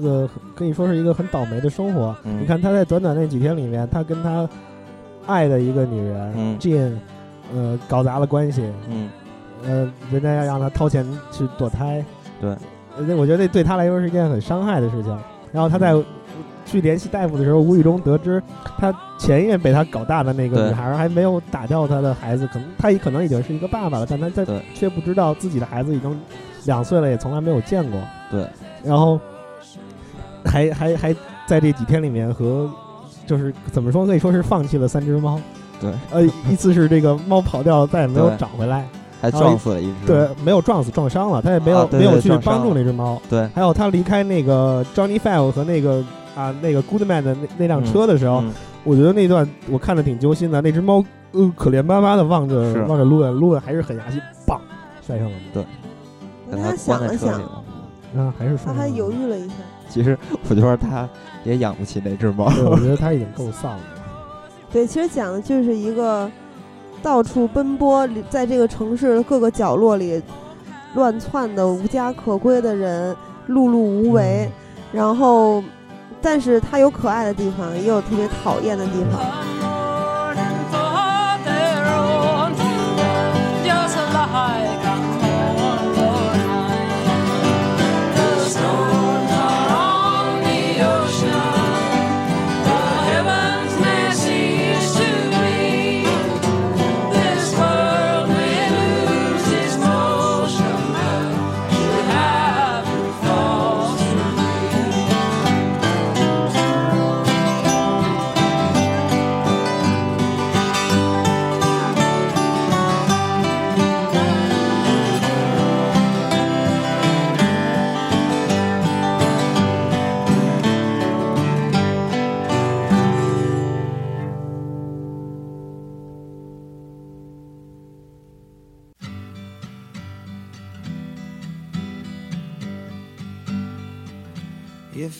Speaker 3: 呃，可以说是一个很倒霉的生活。
Speaker 2: 嗯
Speaker 3: 你看他在短短那几天里面，他跟他爱的一个女人、
Speaker 2: 嗯
Speaker 3: Jane，呃，搞砸了关系，
Speaker 2: 嗯，
Speaker 3: 呃，人家要让他掏钱去堕胎，
Speaker 2: 对
Speaker 3: 我觉得这对他来说是一件很伤害的事情。然后他
Speaker 2: 嗯
Speaker 3: 在去联系大夫的时候，无意中得知，他前一任被他搞大的那个女孩还没有打掉他的孩子，可能他也可能已经是一个爸爸了，但他在却不知道自己的孩子已经两岁了，也从来没有见过。
Speaker 2: 对，
Speaker 3: 然后还还还在这几天里面和就是怎么说，可以说是放弃了三只猫。
Speaker 2: 对，
Speaker 3: 呃，一次是这个猫跑掉了，再也没有 [LAUGHS] 找回来。
Speaker 2: 还撞死了一只。
Speaker 3: 对，没有撞死，撞伤了，他也没有、没有去帮助那只猫。
Speaker 2: 对
Speaker 3: 还有他离开那个 Johnny Five 和那个啊那个 Goodman 的那那辆车的时候，
Speaker 2: 嗯
Speaker 3: 我觉得那段我看着挺揪心的。那只猫呃可怜巴巴的望着望着路恩，路恩还是狠下心，棒摔上了门？
Speaker 2: 对，给他
Speaker 1: 他想了想
Speaker 2: 关在车里，了。
Speaker 3: 啊，还是帅上了
Speaker 1: 他还犹豫了一下。
Speaker 2: 其实我觉得他也养不起那只猫。
Speaker 3: 对，我觉得他已经够丧了。[LAUGHS]
Speaker 1: 对，其实讲的就是一个到处奔波，里在这个城市的各个角落里乱窜的无家可归的人，碌碌无为。然后，但是它有可爱的地方，也有特别讨厌的地方。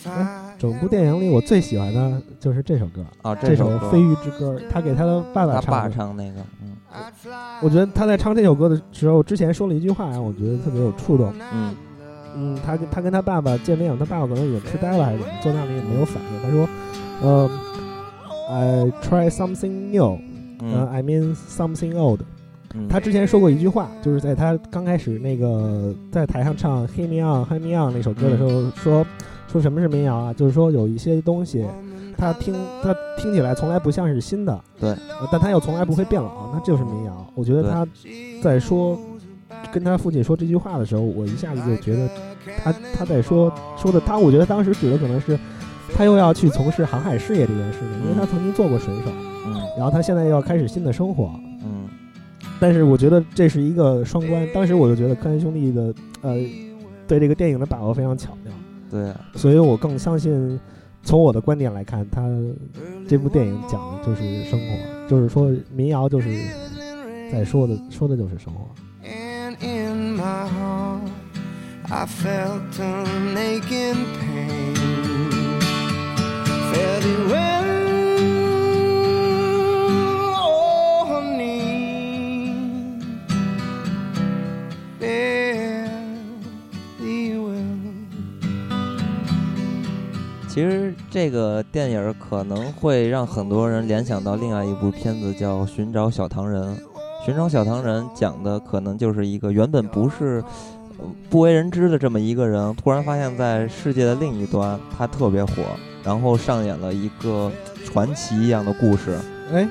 Speaker 3: 哎整部电影里，我最喜欢的就是这首歌，
Speaker 2: 啊，
Speaker 3: 这
Speaker 2: 首《
Speaker 3: 飞鱼之歌》，他给他的爸爸唱的。
Speaker 2: 爸唱那个，嗯
Speaker 3: 我觉得他在唱这首歌的时候，之前说了一句话，让我觉得特别有触动。
Speaker 2: 嗯
Speaker 3: 嗯，他跟他跟他爸爸见面，他爸爸可能也痴呆了还是怎么，坐那里也没有反应。他说：“呃、i try something new，呃、
Speaker 2: 嗯
Speaker 3: i mean something old。”
Speaker 2: 嗯，
Speaker 3: 他之前说过一句话，就是在他刚开始那个在台上唱《黑 Me On》《黑 Me On》那首歌的时候，说说什么是民谣啊？就是说有一些东西，它听它听起来从来不像是新的，
Speaker 2: 对。
Speaker 3: 呃但它又从来不会变老，那这就是民谣。我觉得他在说跟他父亲说这句话的时候，我一下子就觉得他他在说说的他，我觉得当时指的可能是他又要去从事航海事业这件事情，因为他曾经做过水手，
Speaker 2: 嗯。
Speaker 3: 然后他现在又要开始新的生活。
Speaker 2: 嗯。
Speaker 3: 但是我觉得这是一个双关，当时我就觉得科恩兄弟的呃对这个电影的把握非常巧妙，
Speaker 2: 对，
Speaker 3: 所以我更相信，从我的观点来看，他这部电影讲的就是生活，就是说民谣就是在说的说的就是生活。
Speaker 4: And in my heart, I felt an aching pain. Oh honey.
Speaker 2: 其实这个电影可能会让很多人联想到另外一部片子，叫《寻找小唐人》。《寻找小唐人》讲的可能就是一个原本不是呃不为人知的这么一个人，突然发现在世界的另一端，他特别火，然后上演了一个传奇一样的故事。
Speaker 3: 哎，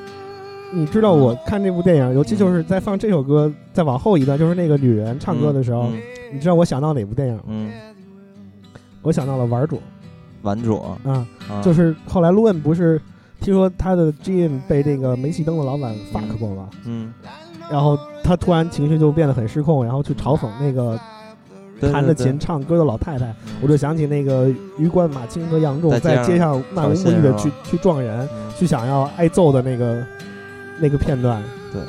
Speaker 3: 你知道我看这部电影，尤其就是在放这首歌再往后一段，就是那个女人唱歌的时候，
Speaker 2: 嗯
Speaker 3: 你知道我想到哪部电影吗？
Speaker 2: 嗯，
Speaker 3: 我想到了《玩主》
Speaker 2: 玩主。
Speaker 3: 啊，
Speaker 2: 啊，
Speaker 3: 就是后来卢恩不是听说他的 Jim 被这个煤气灯的老板 fuck 过吗？
Speaker 2: 嗯，
Speaker 3: 然后他突然情绪就变得很失控，然后去嘲讽那个弹着
Speaker 2: 对对。
Speaker 3: 琴唱歌的老太太，我就想起那个鱼冠马青和杨仲
Speaker 2: 在街上
Speaker 3: 漫无目的的去去撞人，
Speaker 2: 嗯。
Speaker 3: 去想要挨揍的那个那个片段。
Speaker 4: Oh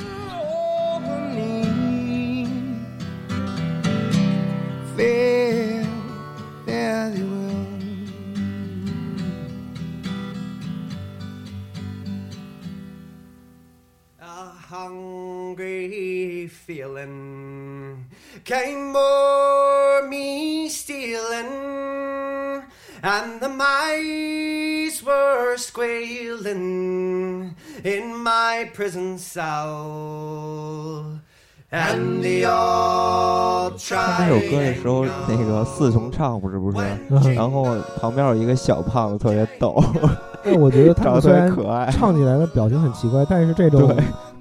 Speaker 8: feeling came o'er me stealing, and the mice were squealing in my prison cell.
Speaker 2: 唱这首歌的时候，那个四重唱不是不是，
Speaker 3: 嗯
Speaker 2: 然后旁边有一个小胖子特别逗，[LAUGHS]
Speaker 3: 但我觉得他
Speaker 2: 长得特别
Speaker 3: 们虽然
Speaker 2: 可爱。
Speaker 3: 唱起来的表情很奇怪，但是这种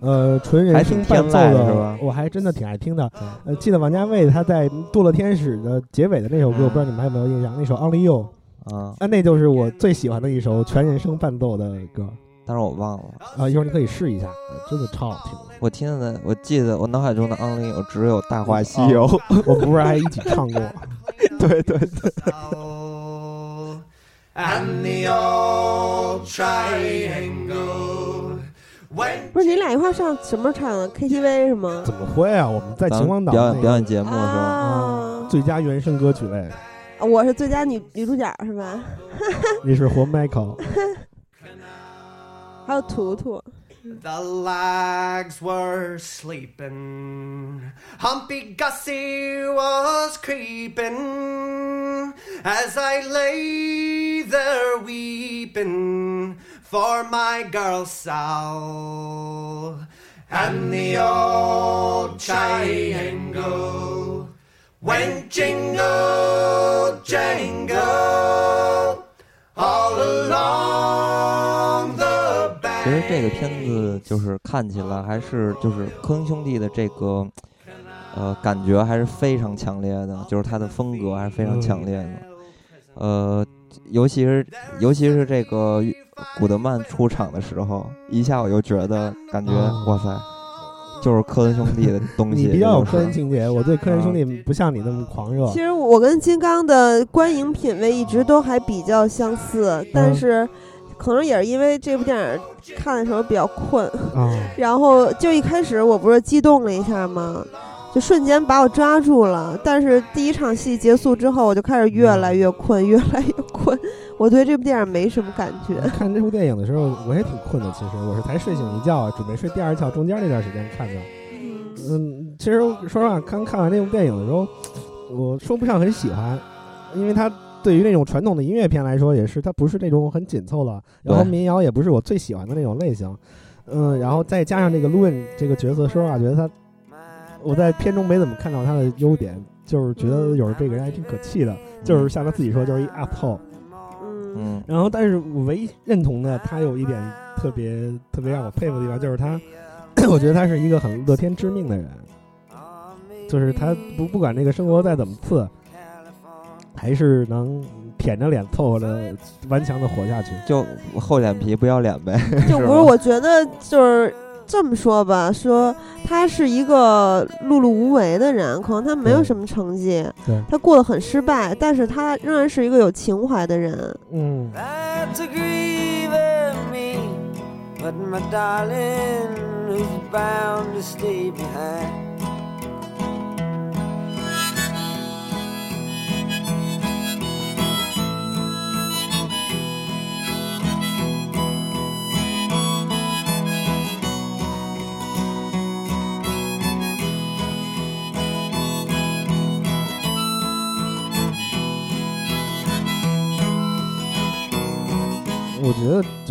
Speaker 3: 呃纯人声伴奏
Speaker 2: 的是吧
Speaker 3: 我还真的挺爱听的。呃，记得王家卫他在《堕落天使》的结尾的那首歌，
Speaker 2: 嗯
Speaker 3: 我不知道你们还有没有印象？那首《Only You》
Speaker 2: 啊，
Speaker 3: 啊，那就是我最喜欢的一首全人声伴奏的歌
Speaker 2: 但是我忘了，
Speaker 3: 啊，一会儿你可以试一下，呃真的超好听。
Speaker 2: 我听的，我记得我脑海中的 Only 有只有《大话西游 [LAUGHS]》
Speaker 3: 我们不是还一起唱过？[LAUGHS]
Speaker 2: 对对对
Speaker 1: 不是你俩一块儿上什么场的 KTV 是吗？
Speaker 3: 怎么会啊？我们在秦皇岛
Speaker 2: 表演表演节目是吧？
Speaker 1: 啊，
Speaker 3: 最佳原声歌曲类，
Speaker 1: 我是最佳女女主角是吧？[LAUGHS]
Speaker 3: 你是活 Michael，
Speaker 1: 还有图图，
Speaker 8: The lags were sleeping. Humpy Gussie was creeping as I lay there weeping for my girl Sal. And the old triangle went jingle, jangle all along the bank.
Speaker 2: 其实这个片子就是看起来还是就是科恩兄弟的这个呃感觉还是非常强烈的，就是他的风格还是非常强烈的。呃，尤其是尤其是这个古德曼出场的时候，一下我就觉得感觉、
Speaker 3: 啊
Speaker 2: 哇塞，就是科恩兄弟的东西。[LAUGHS]
Speaker 3: 你比较有科恩情节，我对科恩兄弟不像你那么狂热
Speaker 1: 其。实我跟金刚的观影品味一直都还比较相似，但
Speaker 3: 嗯
Speaker 1: 是可能也是因为这部电影看的时候比较困，
Speaker 3: 啊，[LAUGHS]
Speaker 1: 然后就一开始我不是激动了一下吗？就瞬间把我抓住了，但是第一场戏结束之后，我就开始越来越困，越来越困。我对这部电影没什么感觉。
Speaker 3: 看这部电影的时候，我也挺困的。其实我是才睡醒一觉，准备睡第二觉，中间那段时间看的。嗯，其实说实话，刚看完那部电影的时候，我说不上很喜欢，因为它对于那种传统的音乐片来说，也是它不是那种很紧凑的，然后民谣也不是我最喜欢的那种类型。嗯，然后再加上这个 Luan 这个角色，说实话，觉得他我在片中没怎么看到他的优点，就是觉得有时候这个人还挺可气的，就是像他自己说，就是一 up top。
Speaker 1: 嗯
Speaker 2: 嗯
Speaker 3: 然后，但是我唯一认同的，他有一点特别特别让我佩服的地方，就是他，[COUGHS] 我觉得他是一个很乐天知命的人，就是他不不管这个生活再怎么次，还是能舔着脸凑合着顽强的活下去。
Speaker 2: 就厚脸皮不要脸呗。[LAUGHS]
Speaker 1: 就不是，我觉得就是这么说吧，说他是一个碌碌无为的人，可能他没有什么成绩
Speaker 3: 对，
Speaker 1: 他过得很失败，但是他仍然是一个有情怀的人。
Speaker 3: 嗯
Speaker 9: ，That's a grieving me, but my darling bound to stay behind.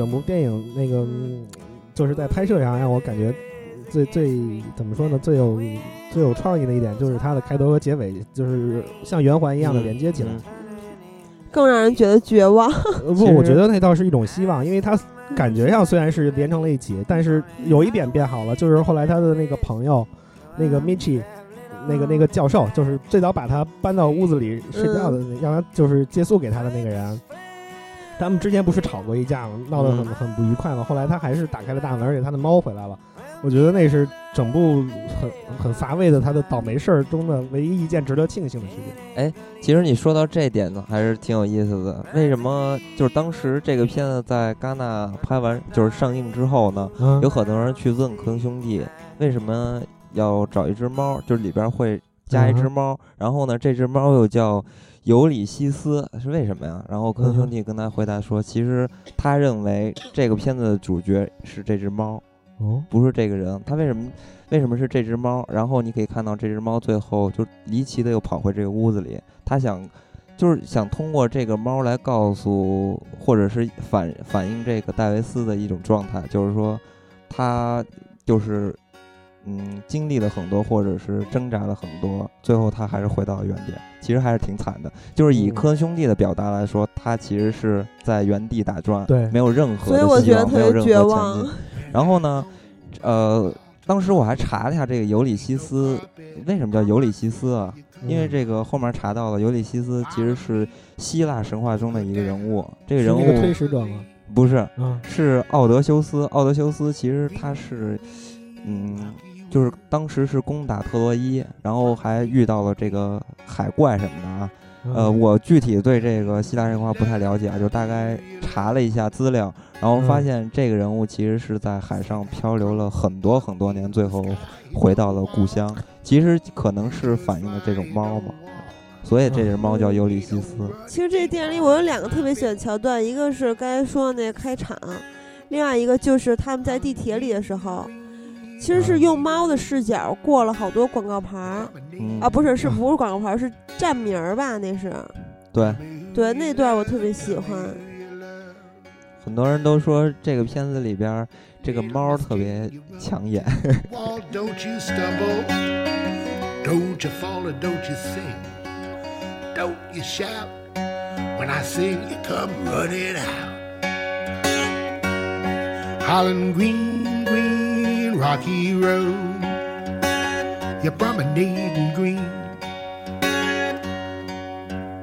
Speaker 3: 整部电影那个嗯就是在拍摄上让我感觉最最怎么说呢，最有最有创意的一点就是它的开头和结尾就是像圆环一样的连接起来。
Speaker 2: 嗯
Speaker 1: 更让人觉得绝望。[LAUGHS]
Speaker 3: 呃不，我觉得那倒是一种希望，因为它感觉上虽然是连成了一起，但是有一点变好了，就是后来他的那个朋友，那个 Michi，那个那个教授，就是最早把他搬到屋子里睡觉的，那，让他就是借宿给他的那个人。他们之前不是吵过一架吗？闹得很
Speaker 2: 嗯
Speaker 3: 很不愉快吗？后来他还是打开了大门，而且他的猫回来了。我觉得那是整部很很乏味的他的倒霉事儿中的唯一一件值得庆幸的事情。
Speaker 2: 其实你说到这点呢，还是挺有意思的。为什么就是当时这个片子在戛纳拍完就是上映之后呢，
Speaker 3: 嗯
Speaker 2: 有很多人去问科恩兄弟为什么要找一只猫，就是里边会加一只
Speaker 3: 嗯
Speaker 2: 猫，然后呢这只猫又叫尤里西斯，是为什么呀？然后科恩
Speaker 3: 嗯
Speaker 2: 兄弟跟他回答说，其实他认为这个片子的主角是这只猫。
Speaker 3: 哦，
Speaker 2: 不是这个人，他为什么为什么是这只猫？然后你可以看到这只猫最后就离奇的又跑回这个屋子里，他想就是想通过这个猫来告诉或者是反反映这个戴维斯的一种状态，就是说他就是嗯经历了很多，或者是挣扎了很多，最后他还是回到了原点，其实还是挺惨的。就是以
Speaker 3: 嗯
Speaker 2: 科恩兄弟的表达来说，他其实是在原地打转，
Speaker 3: 对
Speaker 2: 没有任何的希望，
Speaker 1: 我觉得特
Speaker 2: 没有任何前
Speaker 1: 别绝望
Speaker 2: 进。。然后呢，呃，当时我还查了一下这个尤里西斯为什么叫尤里西斯啊？因为这个后面查到了，尤里西斯其实是希腊神话中的一个人物。这个人
Speaker 3: 是推
Speaker 2: 物
Speaker 3: 使者吗？
Speaker 2: 不是，
Speaker 3: 嗯，
Speaker 2: 是奥德修斯。奥德修斯其实他是，嗯，就是当时是攻打特洛伊，然后还遇到了这个海怪什么的啊。呃，
Speaker 3: 嗯
Speaker 2: 我具体对这个希腊神话不太了解啊，就大概查了一下资料，然后发
Speaker 3: 嗯
Speaker 2: 现这个人物其实是在海上漂流了很多很多年，最后回到了故乡。其实可能是反映了这种猫嘛，所以这只猫叫尤里西斯。
Speaker 1: 其实这电影里我有两个特别喜欢桥段，一个是刚才说的那个开场，另外一个就是他们在地铁里的时候，其实是用猫的视角过了好多广告牌儿。
Speaker 2: 嗯。
Speaker 1: 啊，不是，是不是广告牌儿，是站名儿吧？那是，
Speaker 2: 对，
Speaker 1: 对，那段我特别喜欢。
Speaker 2: 很多人都说这个片子里边这个猫特别抢眼。
Speaker 5: rocky road, you're promenading green.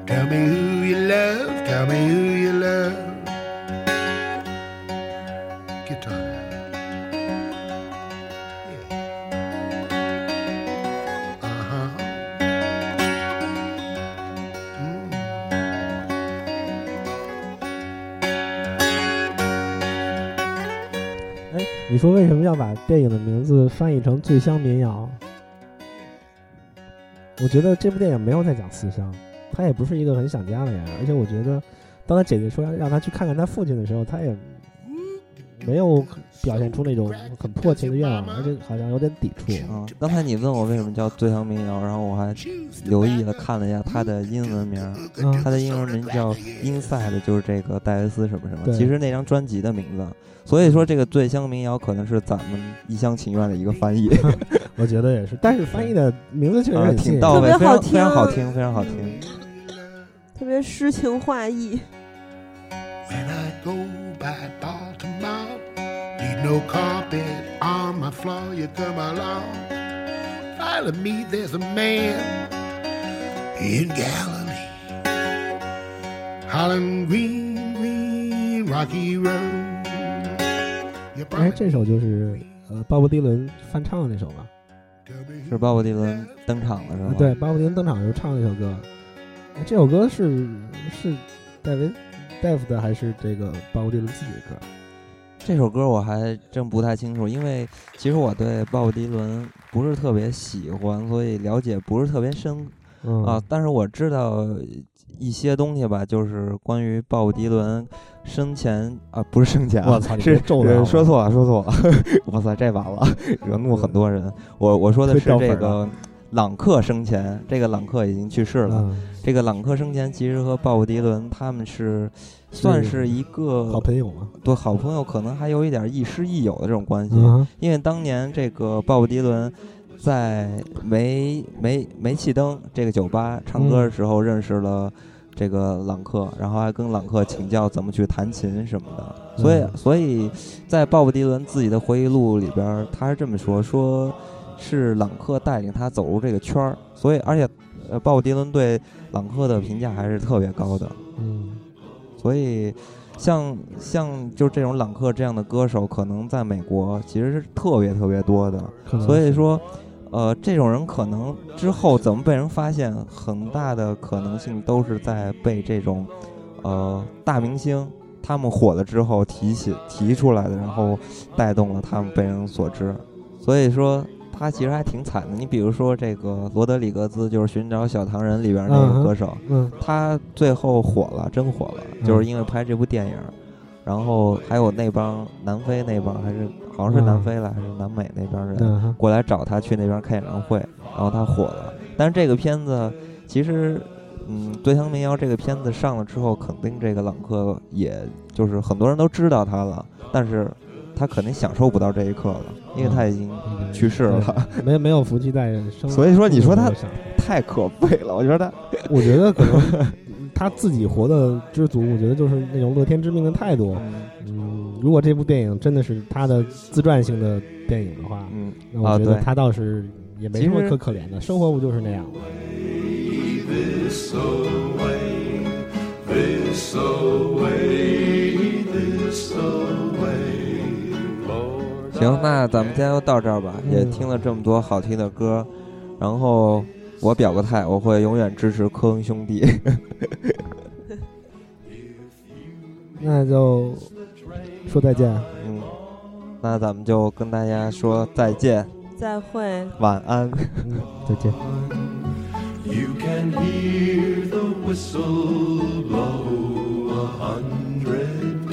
Speaker 5: Tell me who you love, tell me who
Speaker 3: 你说为什么要把电影的名字翻译成《醉乡民谣》？我觉得这部电影没有在讲思乡，他也不是一个很想家的人，而且我觉得，当他姐姐说让他去看看他父亲的时候，他也没有表现出那种很迫切的愿望，而且好像有点抵触。
Speaker 2: 啊，刚才你问我为什么叫醉乡民谣，然后我还留意了看了一下它的英文名儿，
Speaker 3: 嗯
Speaker 2: 它的英文名叫 Inside，就是这个戴维斯什么什么，其实那张专辑的名字。所以说这个醉乡民谣可能是咱们一厢情愿的一个翻译，[LAUGHS]
Speaker 3: 我觉得也是，但是翻译的名字确实。
Speaker 2: 挺到位，非常非常好
Speaker 1: 听
Speaker 2: 听，非常好听。
Speaker 1: 特别诗情画意。
Speaker 5: When I go by Baltimore, need no carpet on my floor. You come along, follow me. There's a man in Galilee, Holland Green, Green, Rocky Road.
Speaker 3: 哎，这首就是呃鲍勃迪伦翻唱的那首吧？
Speaker 2: 是鲍勃迪伦登场了是吗？
Speaker 3: 对，鲍勃迪伦登场的时候唱的那首歌。哎这首歌是是戴维戴夫的还是这个鲍勃迪伦自己的歌？
Speaker 2: 这首歌我还真不太清楚，因为其实我对鲍勃迪伦不是特别喜欢，所以了解不是特别深
Speaker 3: 嗯
Speaker 2: 啊。但是我知道一些东西吧，就是关于鲍勃迪伦生前啊，不是生前啊，
Speaker 3: 我操你
Speaker 2: 是
Speaker 3: 别咒他好吗
Speaker 2: 是说错了，说错了，[LAUGHS] 我操，这完了，惹怒很多人。我我说的是这个朗克生前，这个朗克已经去世了。
Speaker 3: 嗯
Speaker 2: 这个朗克生前其实和鲍勃迪伦他们是算是一个
Speaker 3: 好朋友嘛。
Speaker 2: 对好朋友，可能还有一点亦师亦友的这种关系。
Speaker 3: 嗯
Speaker 2: 因为当年这个鲍勃迪伦在煤煤煤气灯这个酒吧唱歌的时候认识了这个朗克，然后还跟朗克请教怎么去弹琴什么的。所以，
Speaker 3: 嗯
Speaker 2: 所以在鲍勃迪伦自己的回忆录里边儿，他是这么说：说是朗克带领他走入这个圈儿，所以而且呃，鲍勃迪伦对朗克的评价还是特别高的。
Speaker 3: 嗯，
Speaker 2: 所以像像就这种朗克这样的歌手，可能在美国其实是特别特别多的。所以说，呃，这种人可能之后怎么被人发现，很大的可能性都是在被这种呃大明星他们火了之后提起提出来的，然后带动了他们被人所知。所以说。他其实还挺惨的，你比如说这个罗德里格兹，就是《寻找小唐人》里边那个歌手，
Speaker 3: 嗯
Speaker 2: 他最后火了，真火了，
Speaker 3: 嗯
Speaker 2: 就是因为拍这部电影。然后还有那帮南非那帮，还是好像是南非了，还是南美那帮人、过来找他去那边开演唱会，然后他火了。但是这个片子其实，嗯，《对乡民谣》这个片子上了之后，肯定这个朗克也就是很多人都知道他了，但是他肯定享受不到这一刻了，因为他已经去世了。
Speaker 3: 对没没有福气在生，
Speaker 2: 所以说，你说他太可悲了，我觉得他。[LAUGHS]
Speaker 3: 我觉得可能他自己活的知足，我觉得就是那种乐天知命的态度。嗯，如果这部电影真的是他的自传性的电影的话，
Speaker 2: 嗯，
Speaker 3: 那我觉得他倒是也没什么可可怜的，生活不就是那样吗
Speaker 8: ？This away, this away,
Speaker 2: 行，那咱们今天就到这儿吧，也
Speaker 3: 嗯
Speaker 2: 听了这么多好听的歌，然后我表个态，我会永远支持科恩兄弟。[LAUGHS]
Speaker 3: 那就说再见。
Speaker 2: 嗯，那咱们就跟大家说再见，
Speaker 1: 再会。
Speaker 2: 晚安。
Speaker 3: 嗯，再见。
Speaker 4: You can hear the whistle blow a hundred